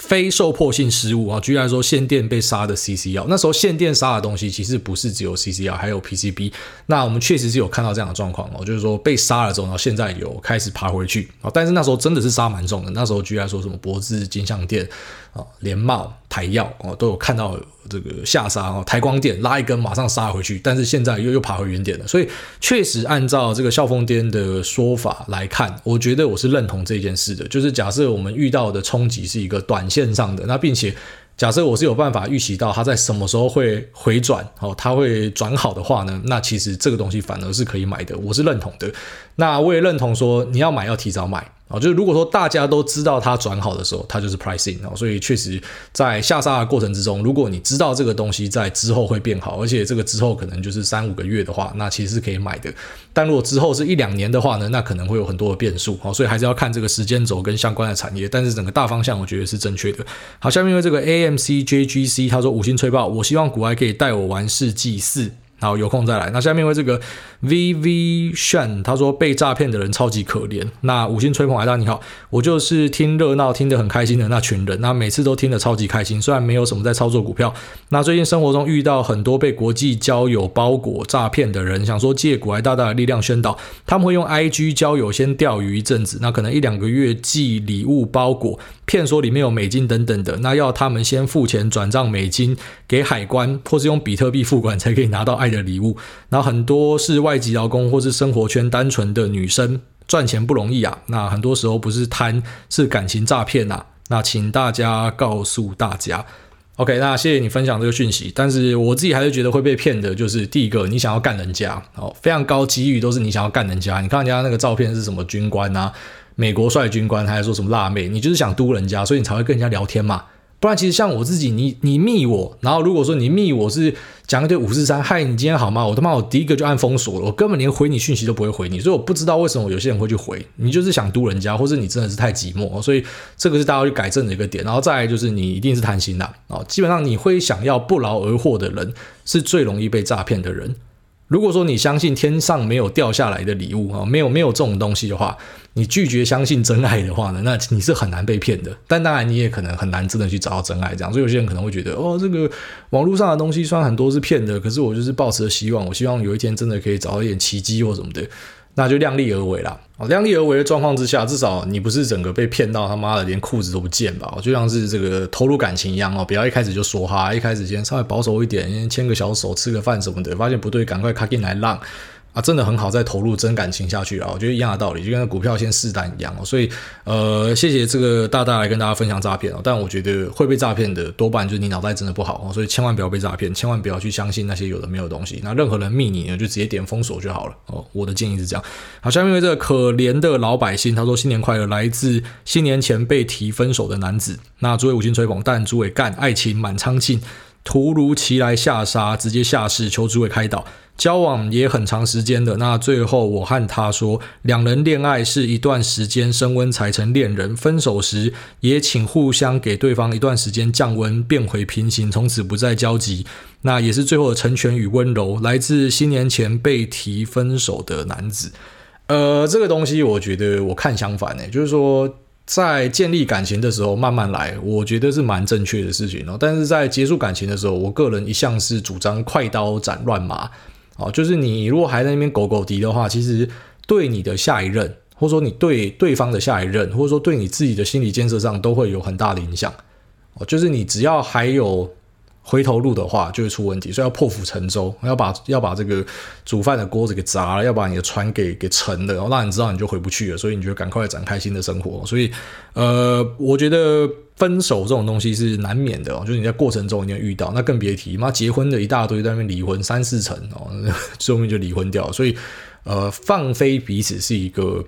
非受迫性失误啊，居然说，限电被杀的 CCL，那时候限电杀的东西其实不是只有 CCL，还有 PCB。那我们确实是有看到这样的状况哦，就是说被杀了之后，然后现在有开始爬回去啊，但是那时候真的是杀蛮重的。那时候居然说，什么博智、金像电啊、联茂、台耀哦，都有看到这个下杀哦，台光电拉一根马上杀回去，但是现在又又爬回原点了。所以确实按照这个笑疯癫的说法来看，我觉得我是认同这件事的。就是假设我们遇到的冲击是一个短线上的，那并且假设我是有办法预期到它在什么时候会回转，哦，它会转好的话呢，那其实这个东西反而是可以买的，我是认同的。那我也认同说，你要买要提早买。啊，就是如果说大家都知道它转好的时候，它就是 pricing 哦，所以确实在下杀的过程之中，如果你知道这个东西在之后会变好，而且这个之后可能就是三五个月的话，那其实是可以买的。但如果之后是一两年的话呢，那可能会有很多的变数哦，所以还是要看这个时间轴跟相关的产业。但是整个大方向我觉得是正确的。好，下面因为这个 AMC JGC 他说五星吹爆，我希望股癌可以带我玩世纪四。好，有空再来。那下面为这个 V V Shen 他说被诈骗的人超级可怜。那五星吹捧来大你好，我就是听热闹听得很开心的那群人。那每次都听得超级开心，虽然没有什么在操作股票。那最近生活中遇到很多被国际交友包裹诈骗的人，想说借股癌大大的力量宣导，他们会用 I G 交友先钓鱼一阵子，那可能一两个月寄礼物包裹。骗说里面有美金等等的，那要他们先付钱转账美金给海关，或是用比特币付款才可以拿到 I 的礼物。然后很多是外籍劳工或是生活圈单纯的女生，赚钱不容易啊。那很多时候不是贪，是感情诈骗呐。那请大家告诉大家，OK？那谢谢你分享这个讯息，但是我自己还是觉得会被骗的，就是第一个，你想要干人家哦，非常高机遇都是你想要干人家。你看人家那个照片是什么军官啊？美国帅军官，他还说什么辣妹？你就是想嘟人家，所以你才会跟人家聊天嘛。不然，其实像我自己，你你密我，然后如果说你密我是讲一堆五四三，嗨，你今天好吗？我他妈我第一个就按封锁了，我根本连回你讯息都不会回你，所以我不知道为什么有些人会去回你，就是想嘟人家，或者你真的是太寂寞，所以这个是大家要去改正的一个点。然后再来就是你一定是贪心的啊，基本上你会想要不劳而获的人，是最容易被诈骗的人。如果说你相信天上没有掉下来的礼物啊，没有没有这种东西的话，你拒绝相信真爱的话呢，那你是很难被骗的。但当然你也可能很难真的去找到真爱，这样。所以有些人可能会觉得，哦，这个网络上的东西虽然很多是骗的，可是我就是抱持着希望，我希望有一天真的可以找到一点奇迹或什么的。那就量力而为啦。哦，量力而为的状况之下，至少你不是整个被骗到他妈的连裤子都不见吧？就像是这个投入感情一样哦，不要一开始就说哈，一开始先稍微保守一点，先牵个小手，吃个饭什么的，发现不对，赶快卡进来浪。啊，真的很好，再投入真感情下去啊，我觉得一样的道理，就跟股票先试单一样哦。所以，呃，谢谢这个大大来跟大家分享诈骗哦。但我觉得会被诈骗的多半就是你脑袋真的不好哦，所以千万不要被诈骗，千万不要去相信那些有的没有东西。那任何人密你呢，就直接点封锁就好了哦。我的建议是这样。好，下面这个可怜的老百姓，他说新年快乐，来自新年前被提分手的男子。那诸位五星吹捧，但诸位干爱情满仓庆，突如其来下杀，直接下市，求诸位开导。交往也很长时间的，那最后我和他说，两人恋爱是一段时间升温才成恋人，分手时也请互相给对方一段时间降温，变回平行，从此不再交集。那也是最后的成全与温柔，来自新年前被提分手的男子。呃，这个东西我觉得我看相反呢，就是说在建立感情的时候慢慢来，我觉得是蛮正确的事情哦。但是在结束感情的时候，我个人一向是主张快刀斩乱麻。哦，就是你如果还在那边狗狗敌的话，其实对你的下一任，或者说你对对方的下一任，或者说对你自己的心理建设上，都会有很大的影响。哦，就是你只要还有。回头路的话就会出问题，所以要破釜沉舟，要把要把这个煮饭的锅子给砸了，要把你的船给给沉了，然后让你知道你就回不去了，所以你就赶快展开新的生活。所以，呃，我觉得分手这种东西是难免的哦，就是你在过程中一定遇到，那更别提妈结婚的一大堆在那边离婚三四成哦，最后面就离婚掉。所以，呃，放飞彼此是一个，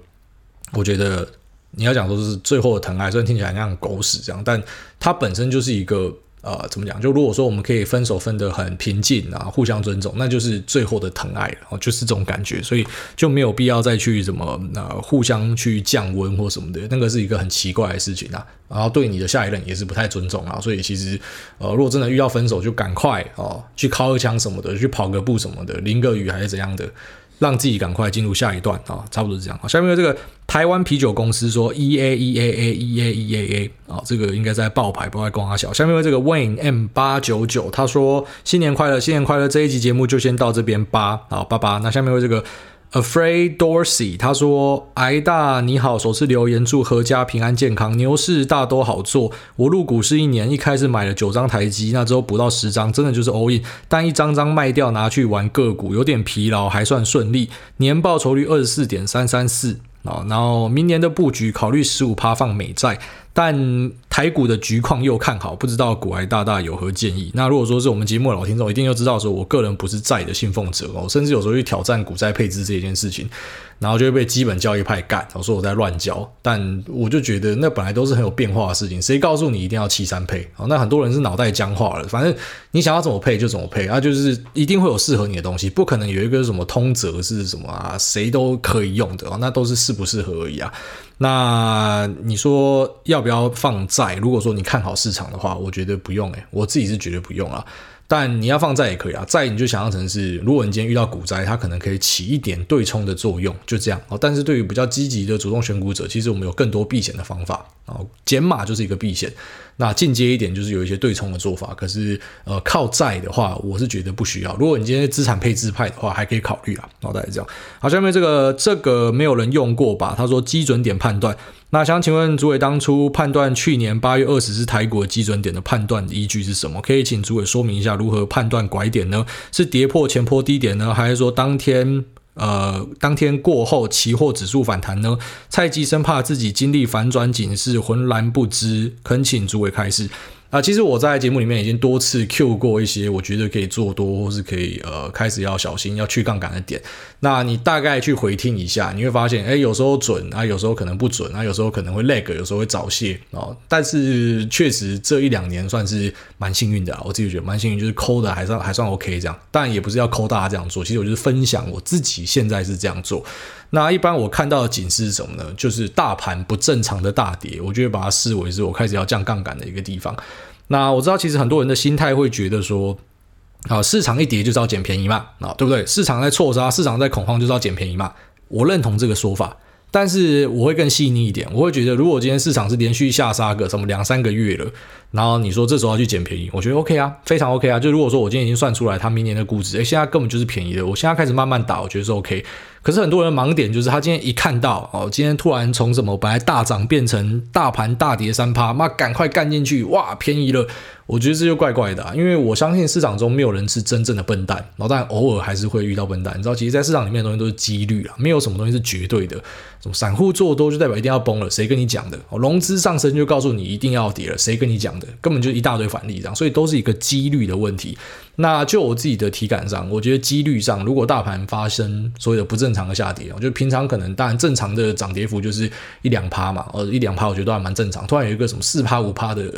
我觉得你要讲说是最后的疼爱，虽然听起来像狗屎这样，但它本身就是一个。呃，怎么讲？就如果说我们可以分手分得很平静啊，互相尊重，那就是最后的疼爱了，哦，就是这种感觉，所以就没有必要再去怎么呃互相去降温或什么的，那个是一个很奇怪的事情啊。然后对你的下一任也是不太尊重啊，所以其实呃，如果真的遇到分手，就赶快哦去尻个枪什么的，去跑个步什么的，淋个雨还是怎样的。让自己赶快进入下一段啊，差不多是这样。好，下面有这个台湾啤酒公司说 E A E A A E A E A A 啊，这个应该在爆牌，不在光阿小。下面有这个 Wayne M 八九九，他说新年快乐，新年快乐。这一集节目就先到这边吧，好，拜拜。那下面有这个。Afraid Dorsey，他说：“癌大你好，首次留言祝阖家平安健康，牛市大都好做。我入股市一年，一开始买了九张台积，那之后补到十张，真的就是 all in，但一张张卖掉拿去玩个股，有点疲劳，还算顺利。年报酬率二十四点三三四啊，然后明年的布局考虑十五趴放美债，但台股的局况又看好，不知道股癌大大有何建议？那如果说是我们节目老听众，一定要知道说，我个人不是债的信奉者哦，甚至有时候去挑战股债配置这件事情，然后就会被基本教义派干，我说我在乱教，但我就觉得那本来都是很有变化的事情，谁告诉你一定要七三配？哦，那很多人是脑袋僵化了，反正你想要怎么配就怎么配啊，就是一定会有适合你的东西，不可能有一个什么通则是什么啊，谁都可以用的哦，那都是适不适合而已啊。那你说要不要放债？如果说你看好市场的话，我觉得不用诶，我自己是绝对不用啊。但你要放债也可以啊，债你就想象成是，如果你今天遇到股灾，它可能可以起一点对冲的作用，就这样哦。但是对于比较积极的主动选股者，其实我们有更多避险的方法哦，减码就是一个避险。那进阶一点就是有一些对冲的做法，可是呃靠债的话，我是觉得不需要。如果你今天资产配置派的话，还可以考虑啊。然后大概这样。好，下面这个这个没有人用过吧？他说基准点判断。那想请问主委，当初判断去年八月二十是台股基准点的判断依据是什么？可以请主委说明一下如何判断拐点呢？是跌破前坡低点呢，还是说当天呃当天过后期货指数反弹呢？蔡继生怕自己经历反转警示，浑然不知，恳请诸位开示。啊，其实我在节目里面已经多次 Q 过一些，我觉得可以做多或是可以呃开始要小心要去杠杆的点。那你大概去回听一下，你会发现，哎，有时候准啊，有时候可能不准啊，有时候可能会 lag，有时候会早泄哦。但是确实这一两年算是蛮幸运的，我自己觉得蛮幸运，就是抠的还算还算 OK 这样。但也不是要抠大家这样做，其实我就是分享我自己现在是这样做。那一般我看到的警示是什么呢？就是大盘不正常的大跌，我就会把它视为是我开始要降杠杆的一个地方。那我知道，其实很多人的心态会觉得说，啊，市场一跌就是要捡便宜嘛，啊，对不对？市场在错杀，市场在恐慌就是要捡便宜嘛。我认同这个说法。但是我会更细腻一点，我会觉得，如果今天市场是连续下杀个什么两三个月了，然后你说这时候要去捡便宜，我觉得 OK 啊，非常 OK 啊。就如果说我今天已经算出来它明年的估值，诶，现在根本就是便宜的，我现在开始慢慢打，我觉得是 OK。可是很多人盲点就是他今天一看到哦，今天突然从什么本来大涨变成大盘大跌三趴，妈赶快干进去，哇，便宜了。我觉得这就怪怪的啊，因为我相信市场中没有人是真正的笨蛋，然后但偶尔还是会遇到笨蛋。你知道，其实，在市场里面的东西都是几率啊，没有什么东西是绝对的。什么散户做多就代表一定要崩了？谁跟你讲的？哦，融资上升就告诉你一定要跌了？谁跟你讲的？根本就一大堆反例这样，所以都是一个几率的问题。那就我自己的体感上，我觉得几率上，如果大盘发生所有的不正常的下跌，我觉得平常可能当然正常的涨跌幅就是一两趴嘛，呃，一两趴我觉得都还蛮正常。突然有一个什么四趴五趴的。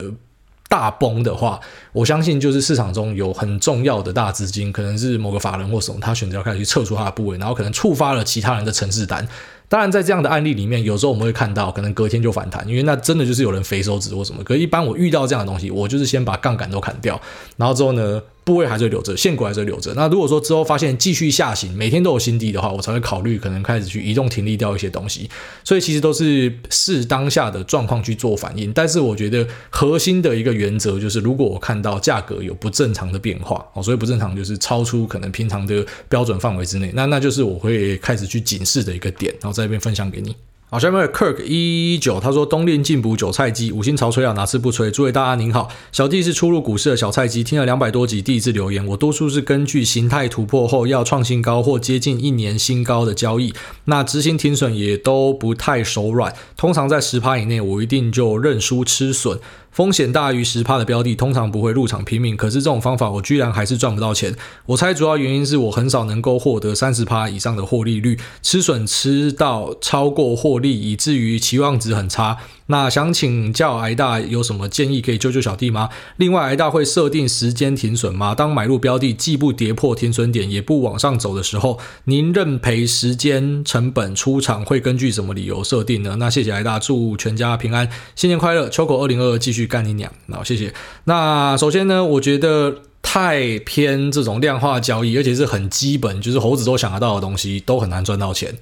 大崩的话，我相信就是市场中有很重要的大资金，可能是某个法人或什么，他选择要开始去撤出他的部位，然后可能触发了其他人的城市单。当然，在这样的案例里面，有时候我们会看到，可能隔天就反弹，因为那真的就是有人肥手指或什么。可一般我遇到这样的东西，我就是先把杠杆都砍掉，然后之后呢，部位还是留着，现股还是留着。那如果说之后发现继续下行，每天都有新低的话，我才会考虑可能开始去移动停利掉一些东西。所以其实都是视当下的状况去做反应。但是我觉得核心的一个原则就是，如果我看到价格有不正常的变化，哦，所以不正常就是超出可能平常的标准范围之内，那那就是我会开始去警示的一个点，然后在这边分享给你。好，下面的 Kirk 一一九，他说冬练进补韭菜鸡，五星潮吹啊，哪次不吹？诸位大家您好，小弟是初入股市的小菜鸡，听了两百多集，第一次留言。我多数是根据形态突破后要创新高或接近一年新高的交易，那执行停损也都不太手软，通常在十趴以内，我一定就认输吃损。风险大于十趴的标的，通常不会入场拼命。可是这种方法，我居然还是赚不到钱。我猜主要原因是我很少能够获得三十趴以上的获利率，吃损吃到超过获利，以至于期望值很差。那想请教癌大有什么建议可以救救小弟吗？另外，癌大会设定时间停损吗？当买入标的既不跌破停损点，也不往上走的时候，您认赔时间成本出场会根据什么理由设定呢？那谢谢癌大，祝全家平安，新年快乐，秋口二零二二继续干你娘！好，谢谢。那首先呢，我觉得太偏这种量化交易，而且是很基本，就是猴子都想得到的东西，都很难赚到钱。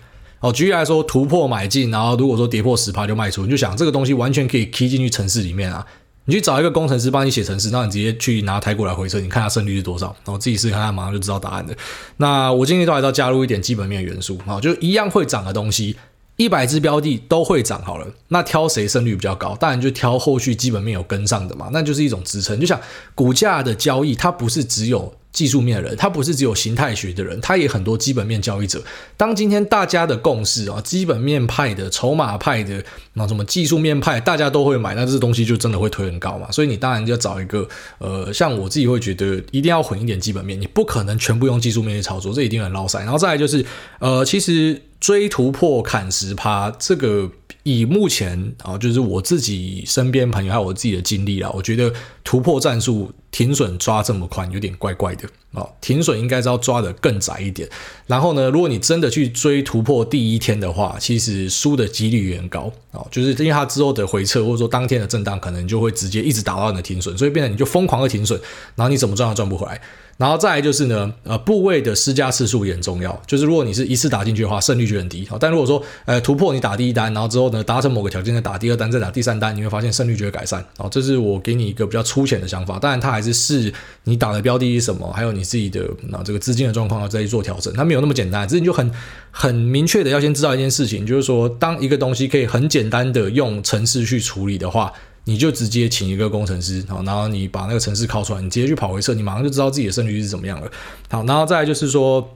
哦，举例来说，突破买进，然后如果说跌破十趴就卖出，你就想这个东西完全可以 key 进去程式里面啊。你去找一个工程师帮你写程式，那你直接去拿台股来回测，你看它胜率是多少，然后自己试试看，马上就知道答案的。那我今天都还要加入一点基本面元素啊，就一样会涨的东西，一百只标的都会涨好了，那挑谁胜率比较高？当然就挑后续基本面有跟上的嘛，那就是一种支撑。就像股价的交易，它不是只有。技术面的人，他不是只有形态学的人，他也很多基本面交易者。当今天大家的共识啊，基本面派的、筹码派的，那什么技术面派，大家都会买，那这东西就真的会推很高嘛。所以你当然就要找一个，呃，像我自己会觉得一定要混一点基本面，你不可能全部用技术面去操作，这一定很捞塞。然后再来就是，呃，其实追突破砍十趴这个。以目前啊，就是我自己身边朋友还有我自己的经历啦，我觉得突破战术停损抓这么宽有点怪怪的啊，停损应该是要抓的更窄一点。然后呢，如果你真的去追突破第一天的话，其实输的几率也很高啊，就是因为它之后的回撤或者说当天的震荡，可能就会直接一直打到你的停损，所以变成你就疯狂的停损，然后你怎么赚都赚不回来。然后再来就是呢，呃，部位的施加次数也很重要。就是如果你是一次打进去的话，胜率就很低。但如果说，呃，突破你打第一单，然后之后呢，达成某个条件再打第二单，再打第三单，你会发现胜率就会改善。哦，这是我给你一个比较粗浅的想法。当然，它还是视你打的标的是什么，还有你自己的那这个资金的状况要再去做调整。它没有那么简单，只是你就很很明确的要先知道一件事情，就是说，当一个东西可以很简单的用程式去处理的话。你就直接请一个工程师，好，然后你把那个程式拷出来，你直接去跑回测，你马上就知道自己的胜率是怎么样了。好，然后再就是说。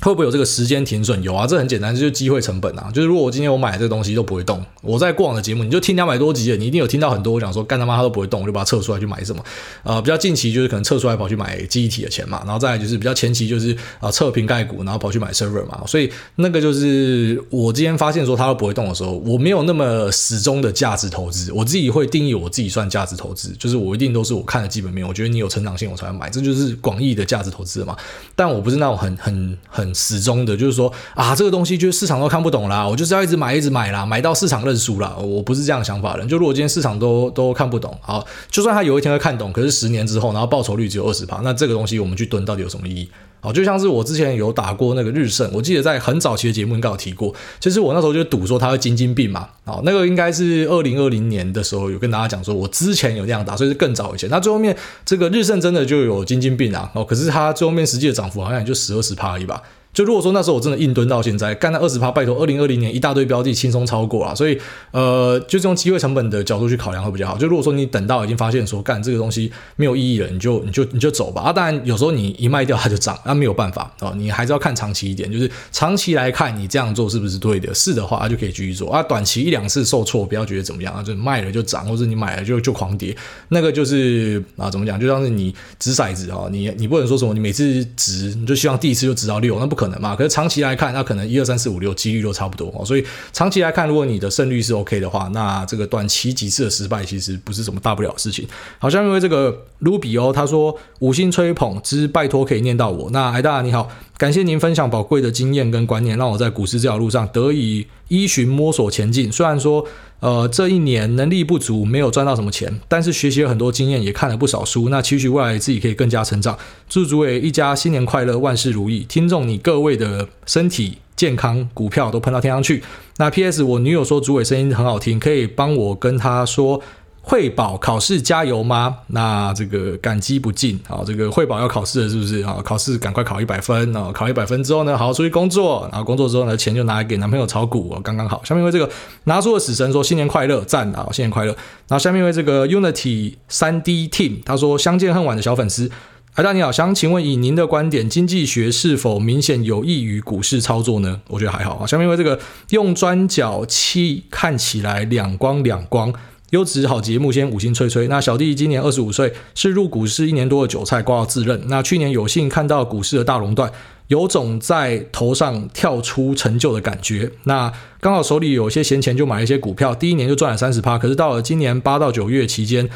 会不会有这个时间停损？有啊，这很简单，就是机会成本啊。就是如果我今天我买这个东西都不会动，我在过往的节目你就听两百多集了，你一定有听到很多我想说干他妈他都不会动，我就把它撤出来去买什么。呃，比较近期就是可能撤出来跑去买记忆体的钱嘛，然后再就是比较前期就是啊测瓶盖股，然后跑去买 server 嘛。所以那个就是我今天发现说它都不会动的时候，我没有那么始终的价值投资，我自己会定义我自己算价值投资，就是我一定都是我看的基本面，我觉得你有成长性我才会买，这就是广义的价值投资嘛。但我不是那种很很很始终的，就。是说啊，这个东西就是市场都看不懂啦，我就是要一直买，一直买啦，买到市场认输啦。我不是这样想法的。就如果今天市场都都看不懂，好，就算他有一天会看懂，可是十年之后，然后报酬率只有二十趴，那这个东西我们去蹲到底有什么意义？好，就像是我之前有打过那个日盛，我记得在很早期的节目应该有提过。其实我那时候就赌说他会金晶病嘛，好，那个应该是二零二零年的时候有跟大家讲说，我之前有那样打，所以是更早以前。那最后面这个日盛真的就有金晶病啊，哦，可是它最后面实际的涨幅好像也就十二十趴而已吧。就如果说那时候我真的硬蹲到现在，干那二十趴，拜托，二零二零年一大堆标的轻松超过了，所以呃，就这种机会成本的角度去考量会比较好。就如果说你等到已经发现说干这个东西没有意义了，你就你就你就走吧。啊，当然有时候你一卖掉它就涨，那没有办法啊，你还是要看长期一点，就是长期来看你这样做是不是对的，是的话就可以继续做啊。短期一两次受挫，不要觉得怎么样啊，就卖了就涨，或者你买了就就狂跌，那个就是啊怎么讲，就像是你掷骰子啊，你你不能说什么你每次掷你就希望第一次就掷到六，那不可能嘛。可是长期。来看，那可能一二三四五六几率都差不多哦，所以长期来看，如果你的胜率是 OK 的话，那这个短期几次的失败其实不是什么大不了的事情。好像因为这个卢比欧他说五星吹捧之拜托可以念到我，那艾大你好，感谢您分享宝贵的经验跟观念，让我在股市这条路上得以依循摸索前进。虽然说呃这一年能力不足，没有赚到什么钱，但是学习了很多经验，也看了不少书。那期许未来自己可以更加成长。祝主委一家新年快乐，万事如意。听众你各位的身体健康，股票都喷到天上去。那 P.S. 我女友说主委声音很好听，可以帮我跟她说。会保考试加油吗？那这个感激不尽啊！这个会保要考试了，是不是啊？考试赶快考一百分啊！考一百分之后呢，好好出去工作，然后工作之后呢，钱就拿来给男朋友炒股，刚刚好。下面为这个拿出了死神说新年快乐，赞啊！新年快乐。然后下面为这个 Unity 3D Team 他说相见恨晚的小粉丝，哎大你好，想请问以您的观点，经济学是否明显有益于股市操作呢？我觉得还好啊。下面为这个用砖角器看起来两光两光。优质好节目，先五星吹吹。那小弟今年二十五岁，是入股市一年多的韭菜，挂到自认。那去年有幸看到股市的大熔断，有种在头上跳出成就的感觉。那刚好手里有些闲钱，就买了一些股票，第一年就赚了三十趴。可是到了今年八到九月期间，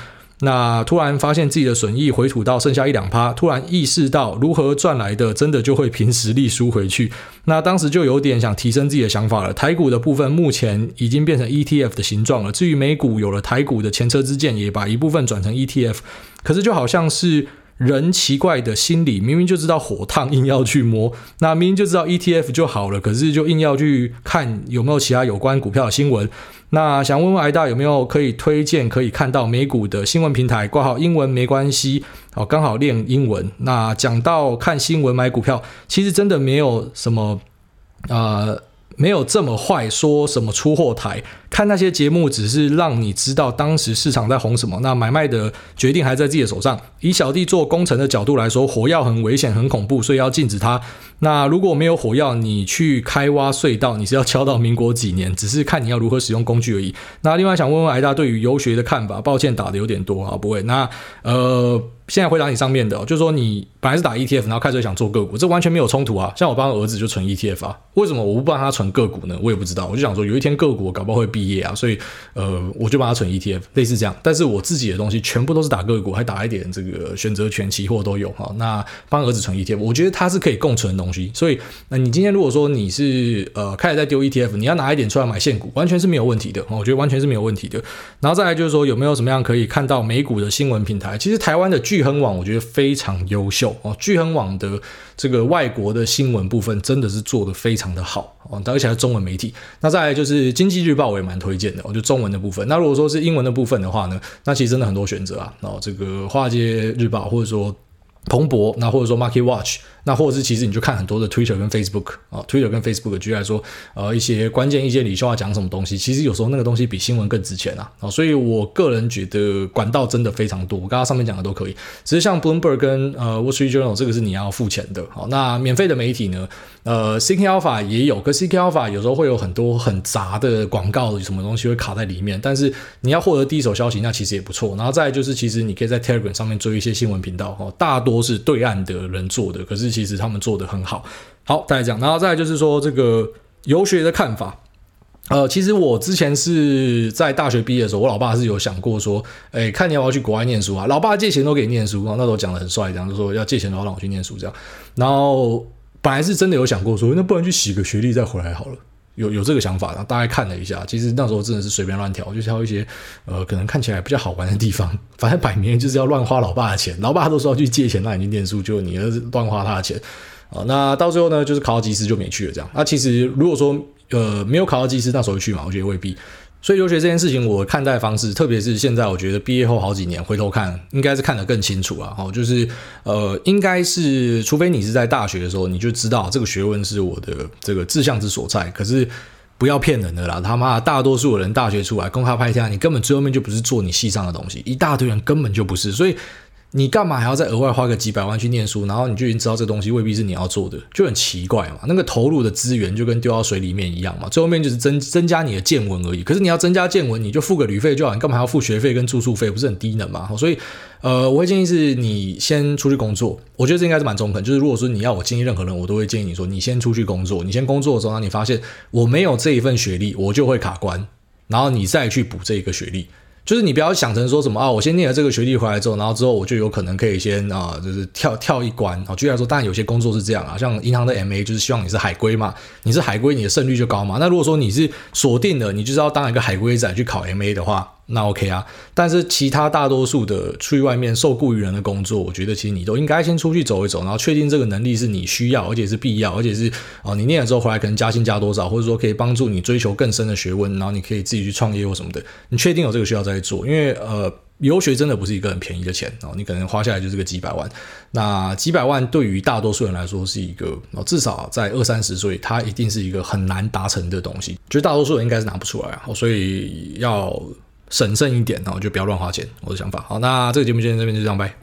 那突然发现自己的损益回吐到剩下一两趴，突然意识到如何赚来的真的就会凭实力输回去。那当时就有点想提升自己的想法了。台股的部分目前已经变成 ETF 的形状了。至于美股，有了台股的前车之鉴，也把一部分转成 ETF。可是就好像是人奇怪的心理，明明就知道火烫，硬要去摸；那明明就知道 ETF 就好了，可是就硬要去看有没有其他有关股票的新闻。那想问问艾大有没有可以推荐可以看到美股的新闻平台？挂号英文没关系，好，刚好练英文。那讲到看新闻买股票，其实真的没有什么，呃，没有这么坏，说什么出货台，看那些节目只是让你知道当时市场在红什么。那买卖的决定还在自己的手上。以小弟做工程的角度来说，火药很危险、很恐怖，所以要禁止它。那如果没有火药，你去开挖隧道，你是要敲到民国几年？只是看你要如何使用工具而已。那另外想问问癌大对于游学的看法，抱歉打的有点多啊，不会。那呃。现在回答你上面的，就是说你本来是打 ETF，然后开始想做个股，这完全没有冲突啊。像我帮儿子就存 ETF 啊，为什么我不帮他存个股呢？我也不知道。我就想说，有一天个股搞不好会毕业啊，所以呃，我就帮他存 ETF，类似这样。但是我自己的东西全部都是打个股，还打一点这个选择权、期货都有哈。那帮儿子存 ETF，我觉得它是可以共存的东西。所以，那你今天如果说你是呃开始在丢 ETF，你要拿一点出来买现股，完全是没有问题的。我觉得完全是没有问题的。然后再来就是说，有没有什么样可以看到美股的新闻平台？其实台湾的巨恒网，我觉得非常优秀哦，巨亨网的这个外国的新闻部分真的是做得非常的好哦，而且是中文媒体。那再来就是经济日报，我也蛮推荐的，我觉得中文的部分。那如果说是英文的部分的话呢，那其实真的很多选择啊。哦，这个华尔街日报或者说彭博，那或者说 Market Watch。那或者是其实你就看很多的 Twitter 跟 Facebook 啊，Twitter 跟 Facebook 举例来说，呃，一些关键一些领袖要讲什么东西，其实有时候那个东西比新闻更值钱啊，啊，所以我个人觉得管道真的非常多，我刚刚上面讲的都可以，只是像 Bloomberg 跟呃 Wall Street Journal 这个是你要付钱的，好，那免费的媒体呢，呃，Seeking Alpha 也有，可 Seeking Alpha 有时候会有很多很杂的广告，什么东西会卡在里面，但是你要获得第一手消息，那其实也不错，然后再就是其实你可以在 Telegram 上面追一些新闻频道，哦，大多是对岸的人做的，可是其实他们做的。很好，好，大家讲，然后再就是说这个游学的看法。呃，其实我之前是在大学毕业的时候，我老爸是有想过说，哎，看你要不要去国外念书啊？老爸借钱都给你念书，那时候讲的很帅，这样就说要借钱的话让我去念书这样。然后本来是真的有想过说，那不然去洗个学历再回来好了，有有这个想法。然后大概看了一下，其实那时候真的是随便乱挑，就挑一些呃可能看起来比较好玩的地方，反正摆明就是要乱花老爸的钱。老爸都说要去借钱让你去念书，就你儿子乱花他的钱。啊，那到最后呢，就是考到技师就没去了，这样。那其实如果说呃没有考到技师，那时候去嘛，我觉得未必。所以留学这件事情，我看待方式，特别是现在，我觉得毕业后好几年回头看，应该是看得更清楚啊。哦，就是呃，应该是除非你是在大学的时候，你就知道这个学问是我的这个志向之所在。可是不要骗人的啦，他妈大多数人大学出来公开拍下，你根本最后面就不是做你系上的东西，一大堆人根本就不是，所以。你干嘛还要再额外花个几百万去念书？然后你就已经知道这东西未必是你要做的，就很奇怪嘛。那个投入的资源就跟丢到水里面一样嘛。最后面就是增增加你的见闻而已。可是你要增加见闻，你就付个旅费就好，你干嘛还要付学费跟住宿费？不是很低能嘛？所以，呃，我会建议是你先出去工作。我觉得这应该是蛮中肯。就是如果说你要我建议任何人，我都会建议你说，你先出去工作。你先工作的时候，你发现我没有这一份学历，我就会卡关，然后你再去补这一个学历。就是你不要想成说什么啊，我先念了这个学历回来之后，然后之后我就有可能可以先啊，就是跳跳一关啊。举例来说，当然有些工作是这样啊，像银行的 MA 就是希望你是海归嘛，你是海归，你的胜率就高嘛。那如果说你是锁定了，你就是要当一个海归仔去考 MA 的话。那 OK 啊，但是其他大多数的出去外面受雇于人的工作，我觉得其实你都应该先出去走一走，然后确定这个能力是你需要，而且是必要，而且是哦，你念了之后回来可能加薪加多少，或者说可以帮助你追求更深的学问，然后你可以自己去创业或什么的，你确定有这个需要再做，因为呃，留学真的不是一个很便宜的钱哦，你可能花下来就是个几百万，那几百万对于大多数人来说是一个哦，至少在二三十岁，它一定是一个很难达成的东西，就是大多数人应该是拿不出来啊，所以要。审慎一点，然后就不要乱花钱。我的想法。好，那这个节目今天这边就这样，拜。